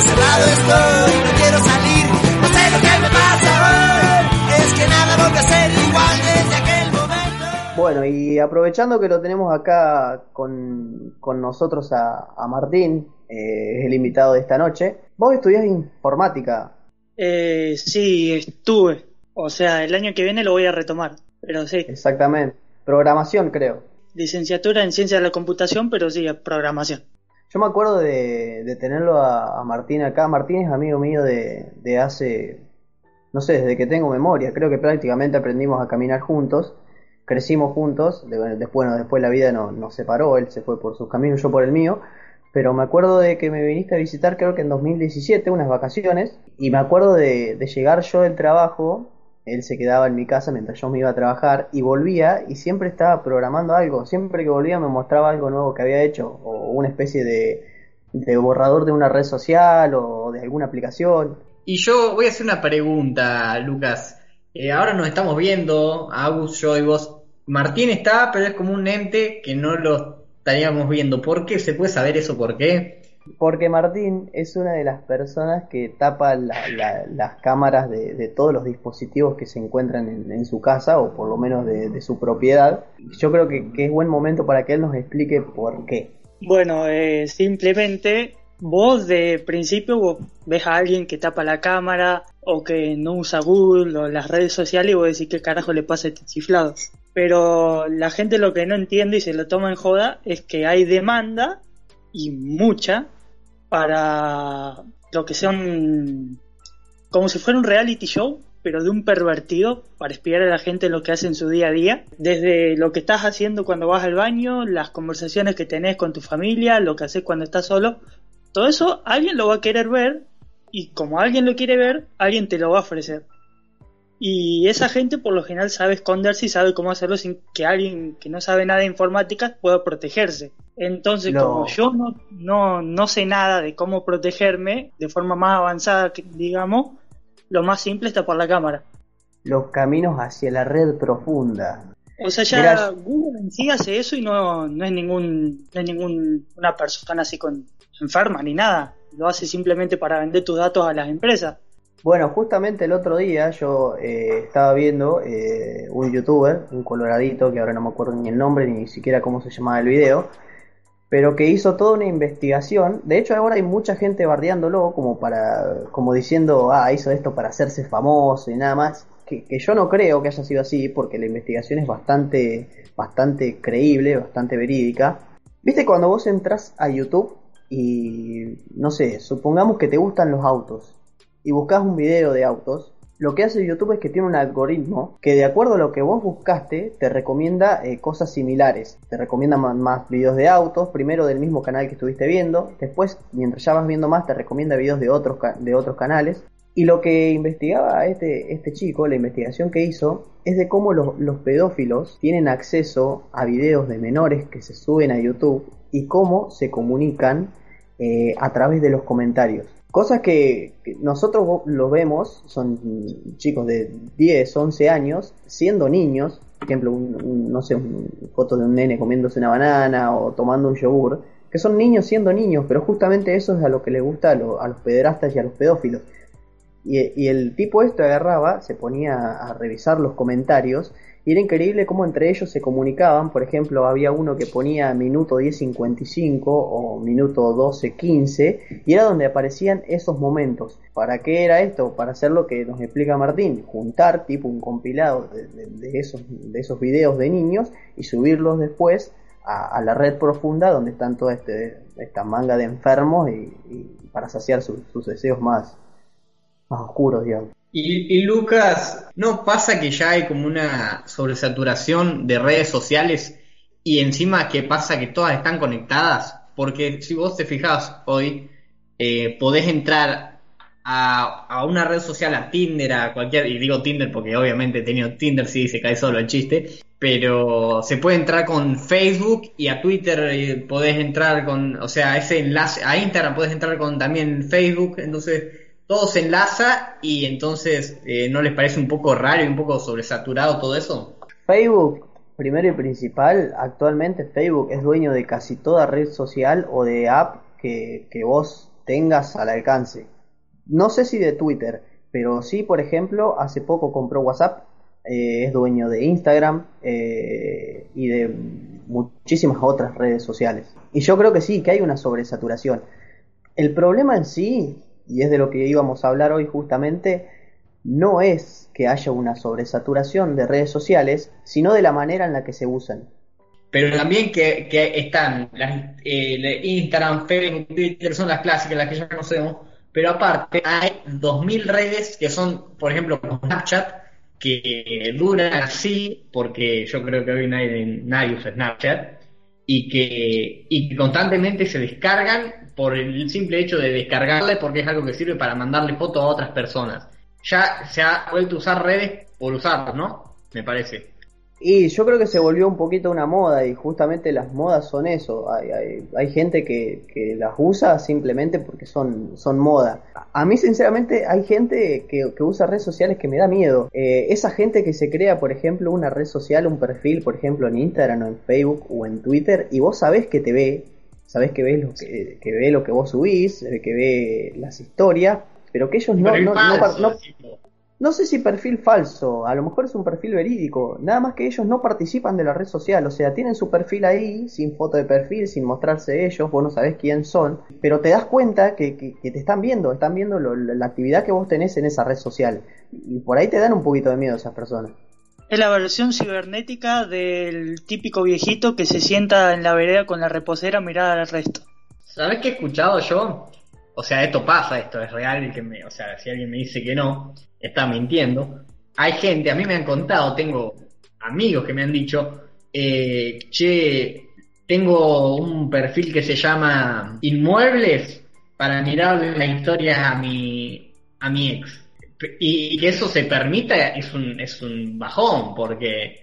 encerrado estoy, no quiero salir, no sé lo que me pasa hoy, es que nada vuelve a ser igual desde aquel momento. Bueno, y aprovechando que lo tenemos acá con, con nosotros a, a Martín, eh, es el invitado de esta noche, vos estudiás informática. Eh, sí, estuve. O sea, el año que viene lo voy a retomar. Pero sí, Exactamente. Programación, creo. licenciatura en ciencia de la computación, pero sí, programación. Yo me acuerdo de, tenerlo a, Martín acá. Martín es amigo mío de, de hace, no sé, desde que tengo memoria. Creo que prácticamente aprendimos a caminar juntos. Crecimos juntos. de- después, bueno, después la vida no- nos separó. Él se fue por sus caminos, yo por el mío. Pero me acuerdo de que me viniste a visitar, creo que en 2017, unas vacaciones. Y me acuerdo de, de llegar yo del trabajo. Él se quedaba en mi casa mientras yo me iba a trabajar y volvía y siempre estaba programando algo. Siempre que volvía me mostraba algo nuevo que había hecho o una especie de, borrador de una red social o de alguna aplicación. Y yo voy a hacer una pregunta, Lucas. Eh, ahora nos estamos viendo, Agus, yo y vos. Martín está, pero es como un ente que no lo estaríamos viendo. ¿Por qué? ¿Se puede saber eso por qué? Porque Martín es una de las personas que tapa la- la- las cámaras de, todos los dispositivos que se encuentran en, en su casa o por lo menos de, su propiedad. Yo creo que, es buen momento para que él nos explique por qué. Bueno, eh, simplemente vos de principio vos ves a alguien que tapa la cámara o que no usa Google o las redes sociales y vos decís qué carajo le pasa este chiflado. Pero la gente lo que no entiende y se lo toma en joda es que hay demanda y mucha para lo que son como si fuera un reality show pero de un pervertido para espiar a la gente en lo que hace en su día a día, desde lo que estás haciendo cuando vas al baño, las conversaciones que tenés con tu familia, lo que haces cuando estás solo, todo eso alguien lo va a querer ver y como alguien lo quiere ver, alguien te lo va a ofrecer. Y esa gente por lo general sabe esconderse y sabe cómo hacerlo sin que alguien que no sabe nada de informática pueda protegerse. Entonces, como yo no, no, no sé nada de cómo protegerme de forma más avanzada, digamos, lo más simple está por la cámara. Los caminos hacia la red profunda. O sea, ya Mirá, Google en sí hace eso y no, no es ningún, no es ningún una persona así con enferma ni nada. Lo hace simplemente para vender tus datos a las empresas. Bueno, justamente el otro día yo eh, estaba viendo eh, un youtuber, un coloradito, que ahora no me acuerdo ni el nombre ni siquiera cómo se llamaba el video, pero que hizo toda una investigación. De hecho, ahora hay mucha gente bardeándolo como para, como diciendo, ah, hizo esto para hacerse famoso y nada más. Que, que yo no creo que haya sido así, porque la investigación es bastante, bastante creíble, bastante verídica. Viste cuando vos entras a YouTube y, no sé, supongamos que te gustan los autos y buscas un video de autos, lo que hace YouTube es que tiene un algoritmo que de acuerdo a lo que vos buscaste te recomienda eh, cosas similares. Te recomienda más, videos de autos, primero del mismo canal que estuviste viendo, después mientras ya vas viendo más te recomienda videos de otros, de otros canales. Y lo que investigaba este, este chico, la investigación que hizo, es de cómo los, los pedófilos tienen acceso a videos de menores que se suben a YouTube y cómo se comunican eh, a través de los comentarios. Cosas que, nosotros vo- lo vemos, son chicos de 10, 11 años, siendo niños, por ejemplo, un, no sé, un, foto de un nene comiéndose una banana o tomando un yogur, que son niños siendo niños, pero justamente eso es a lo que les gusta a los pederastas y a los pedófilos. Y, el tipo este agarraba, se ponía a revisar los comentarios y era increíble cómo entre ellos se comunicaban. Por ejemplo, había uno que ponía minuto 10.55 o minuto 12.15 y era donde aparecían esos momentos. ¿Para qué era esto? Para hacer lo que nos explica Martín, juntar tipo un compilado de, esos, de esos videos de niños y subirlos después a, la red profunda donde están toda este, esta manga de enfermos y, para saciar sus deseos más, más oscuros, digamos. Y, y Lucas, ¿no pasa que ya hay como una sobresaturación de redes sociales y encima que pasa que todas están conectadas? Porque si vos te fijas hoy, eh, podés entrar a, a una red social, a Tinder, a cualquier, y digo Tinder porque obviamente he tenido Tinder, sí, se cae solo el chiste, pero se puede entrar con Facebook y a Twitter eh, podés entrar con, o sea, ese enlace, a Instagram podés entrar con también Facebook, entonces todo se enlaza y entonces eh, ¿no les parece un poco raro y un poco sobresaturado todo eso? Facebook, primero y principal, actualmente Facebook es dueño de casi toda red social o de app que, que vos tengas al alcance. No sé si de Twitter, pero sí, por ejemplo, hace poco compró WhatsApp, eh, es dueño de Instagram eh, y de muchísimas otras redes sociales. Y yo creo que sí, que hay una sobresaturación. El problema en sí, y es de lo que íbamos a hablar hoy justamente, no es que haya una sobresaturación de redes sociales, sino de la manera en la que se usan. Pero también que, están las, eh, Instagram, Facebook, Twitter, son las clásicas, las que ya conocemos, pero aparte hay 2.000 redes que son, por ejemplo, Snapchat, que duran así, porque yo creo que hoy nadie, nadie usa Snapchat, y que, y constantemente se descargan por el simple hecho de descargarle porque es algo que sirve para mandarle fotos a otras personas. Ya se ha vuelto a usar redes por usarlas, ¿no? Me parece. Y yo creo que se volvió un poquito una moda y justamente las modas son eso. Hay, hay, gente que, que, las usa simplemente porque son, son moda. A mí sinceramente hay gente que, que usa redes sociales que me da miedo. Eh, esa gente que se crea, por ejemplo, una red social, un perfil, por ejemplo, en Instagram o en Facebook o en Twitter y vos sabés que te ve, sabés que, ves lo que, que ve lo que vos subís, que ve las historias, pero que ellos no, no, no, no sé si perfil falso, a lo mejor es un perfil verídico, nada más que ellos no participan de la red social, o sea, tienen su perfil ahí, sin foto de perfil, sin mostrarse ellos, vos no sabés quién son, pero te das cuenta que, te están viendo, están viendo la actividad que vos tenés en esa red social, y por ahí te dan un poquito de miedo esas personas. Es la versión cibernética del típico viejito que se sienta en la vereda con la reposera a mirar al resto. ¿Sabés qué he escuchado yo? O sea, esto pasa, esto es real, que me, o sea, si alguien me dice que no, está mintiendo. Hay gente, a mí me han contado, tengo amigos que me han dicho, eh, che, tengo un perfil que se llama Inmuebles para mirar la historia a mi, a mi ex. Y que eso se permita es un, es un bajón, porque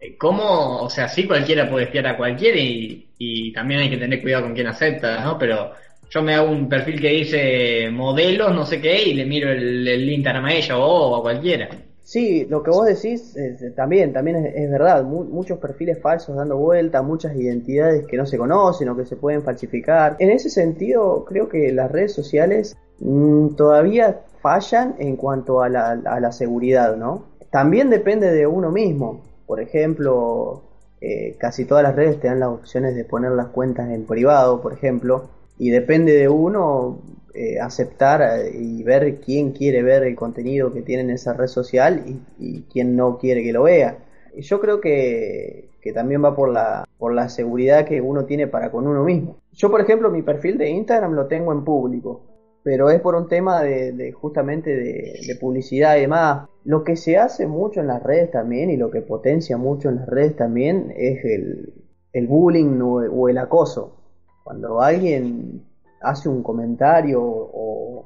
eh, ¿cómo? O sea, sí cualquiera puede espiar a cualquiera y, también hay que tener cuidado con quién acepta, ¿no? Pero yo me hago un perfil que dice modelos, no sé qué, y le miro el, el Instagram a ella o a cualquiera. Sí, lo que vos decís también, también es, verdad. muchos perfiles falsos dando vuelta, muchas identidades que no se conocen o que se pueden falsificar. En ese sentido, creo que las redes sociales mm, todavía fallan en cuanto a la, a la, seguridad, ¿no? También depende de uno mismo. Por ejemplo, eh, casi todas las redes te dan las opciones de poner las cuentas en privado, por ejemplo y depende de uno eh, aceptar eh, y ver quién quiere ver el contenido que tiene en esa red social y, quién no quiere que lo vea. Yo creo que, que, también va por la, por la seguridad que uno tiene para con uno mismo. Yo, por ejemplo, mi perfil de Instagram lo tengo en público, pero es por un tema de, justamente de, publicidad y demás. Lo que se hace mucho en las redes también y lo que potencia mucho en las redes también es el, el bullying o el acoso cuando alguien hace un comentario o,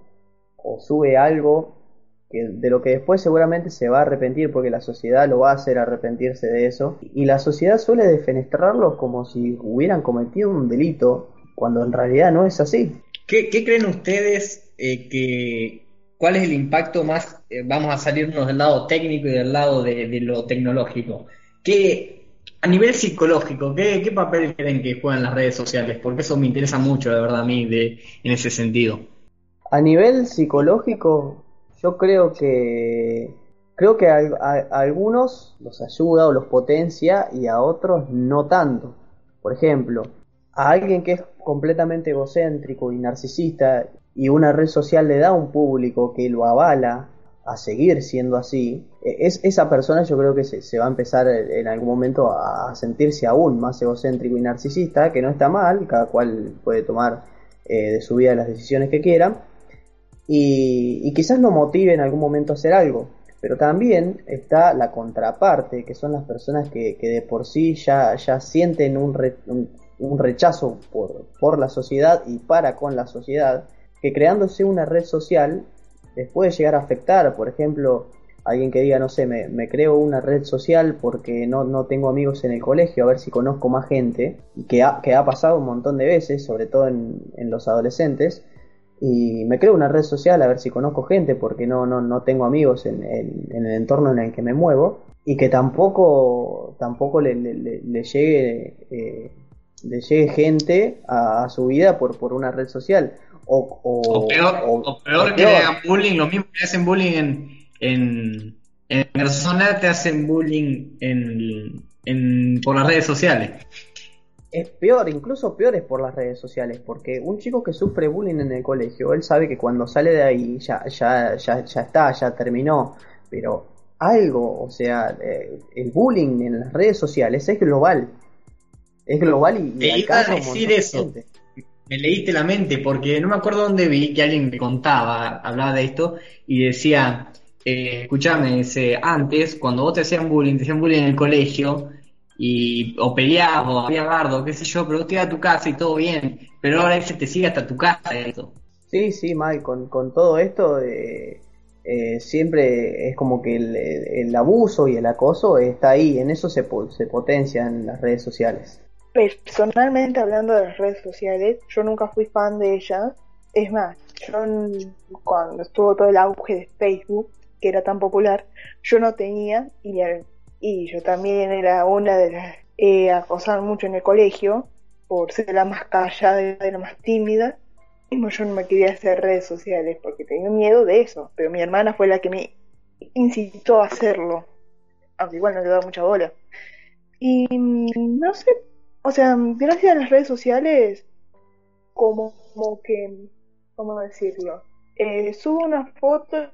sube algo que, de lo que después seguramente se va a arrepentir porque la sociedad lo va a hacer arrepentirse de eso y la sociedad suele defenestrarlos como si hubieran cometido un delito cuando en realidad no es así. ¿Qué, creen ustedes eh, que cuál es el impacto más, eh, vamos a salirnos del lado técnico y del lado de, lo tecnológico? ¿Qué, a nivel psicológico, ¿qué, papel creen que juegan las redes sociales? Porque eso me interesa mucho, de verdad, a mí, de, en ese sentido. A nivel psicológico, yo creo que creo que a, algunos los ayuda o los potencia y a otros no tanto. Por ejemplo, a alguien que es completamente egocéntrico y narcisista y una red social le da un público que lo avala a seguir siendo así, e, es, esa persona yo creo que se, va a empezar en algún momento a sentirse aún más egocéntrico y narcisista, que no está mal, cada cual puede tomar eh, de su vida las decisiones que quiera, y, quizás lo motive en algún momento a hacer algo. Pero también está la contraparte, que son las personas que, de por sí ya, ya sienten un, rechazo por, por la sociedad y para con la sociedad, que creándose una red social les puede llegar a afectar. Por ejemplo, alguien que diga, no sé, me, creo una red social porque no, no, tengo amigos en el colegio, a ver si conozco más gente, que ha, que ha pasado un montón de veces, sobre todo en, los adolescentes, y me creo una red social a ver si conozco gente porque no, no, no tengo amigos en, el entorno en el que me muevo, y que tampoco, tampoco le, le, llegue... Eh, le llegue gente a, su vida por, por una red social O, O peor, o peor que peor. hagan bullying, lo mismo que hacen bullying en, en, en persona, te hacen bullying en, en, por las redes sociales. Es peor, incluso peor es por las redes sociales, porque un chico que sufre bullying en el colegio, él sabe que cuando sale de ahí ya, ya, ya, ya está, ya terminó, pero algo, o sea, eh, el bullying en las redes sociales es global, es global y, Te iba a decir eso. Me leíste la mente porque no me acuerdo dónde vi que alguien me contaba, hablaba de esto y decía, eh, escuchame, dice, antes cuando vos te hacían bullying, te hacían bullying en el colegio y o peleabas o había bardo, qué sé yo, pero vos te ibas a tu casa y todo bien, pero ahora ese te sigue hasta tu casa eso. Sí, sí, mal, con, con todo esto eh, eh, siempre es como que el, el abuso y el acoso está ahí, en eso se, se potencia en las redes sociales. Personalmente hablando de las redes sociales, yo nunca fui fan de ellas. Es más, yo cuando estuvo todo el auge de Facebook, que era tan popular, yo no tenía y, y yo también era una de las eh, acosaban mucho en el colegio por ser la más callada y la más tímida. Mismo yo no me quería hacer redes sociales porque tenía miedo de eso, pero mi hermana fue la que me incitó a hacerlo, aunque igual no le daba mucha bola. Y mm, no sé, o sea, gracias a las redes sociales, como, como que, ¿cómo decirlo? Eh, subo una foto,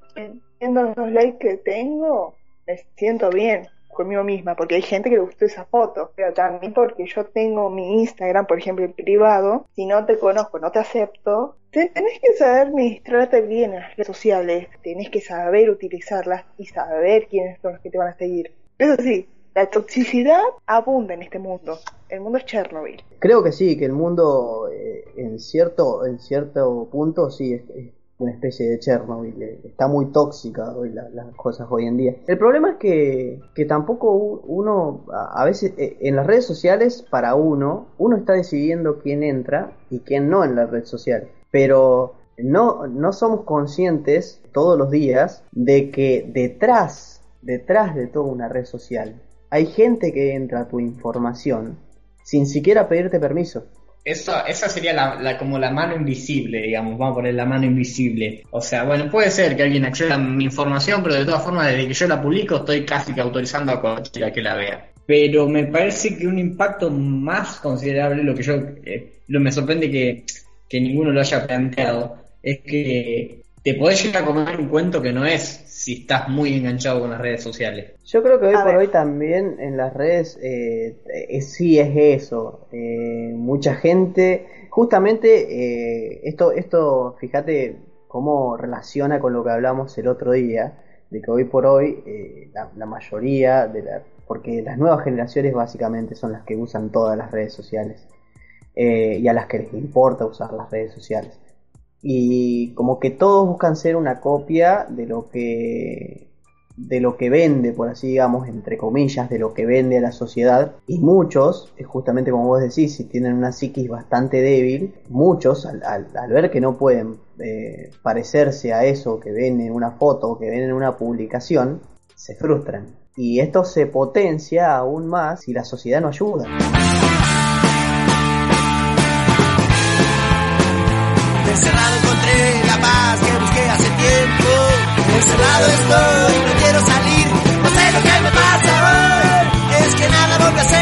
viendo los likes que tengo, me siento bien conmigo misma, porque hay gente que le gustó esa foto, pero también porque yo tengo mi Instagram, por ejemplo, privado, si no te conozco, no te acepto, te- tenés que saber administrarte bien en las redes sociales, tenés que saber utilizarlas y saber quiénes son los que te van a seguir. Eso sí, la toxicidad abunda en este mundo. El mundo es Chernobyl. Creo que sí, que el mundo eh, en cierto en cierto punto sí es, es una especie de Chernobyl, eh, está muy tóxica hoy la- las cosas hoy en día. El problema es que, que tampoco uno, a a veces eh, en las redes sociales, para uno, uno está decidiendo quién entra y quién no en la red social. Pero no, no somos conscientes todos los días de que detrás, detrás de toda una red social, hay gente que entra a tu información sin siquiera pedirte permiso. Eso, esa sería la, como la mano invisible, digamos, vamos a poner la mano invisible. O sea, bueno, puede ser que alguien acceda a mi información, pero de todas formas, desde que yo la publico, estoy casi que autorizando a cualquiera que la vea. Pero me parece que un impacto más considerable, lo que yo, eh, lo me sorprende que, que ninguno lo haya planteado, es que te podés llegar a comer un cuento que no es si estás muy enganchado con las redes sociales. Yo creo que hoy A por ver. hoy también en las redes eh, eh, sí es eso. Eh, mucha gente, justamente eh, esto, esto, fíjate cómo relaciona con lo que hablamos el otro día, de que hoy por hoy eh, la, la mayoría de la, porque las nuevas generaciones básicamente son las que usan todas las redes sociales eh, y a las que les importa usar las redes sociales. Y como que todos buscan ser una copia de lo que de lo que vende, por así digamos, entre comillas, de lo que vende a la sociedad. Y muchos, justamente como vos decís, si tienen una psiquis bastante débil, muchos, al ver que no pueden eh, parecerse a eso que ven en una foto o que ven en una publicación, se frustran. Y esto se potencia aún más si la sociedad no ayuda. Encerrado encontré la paz que busqué hace tiempo. Encerrado estoy, no quiero salir, no sé lo que me pasa hoy. Es que nada vuelve a ser.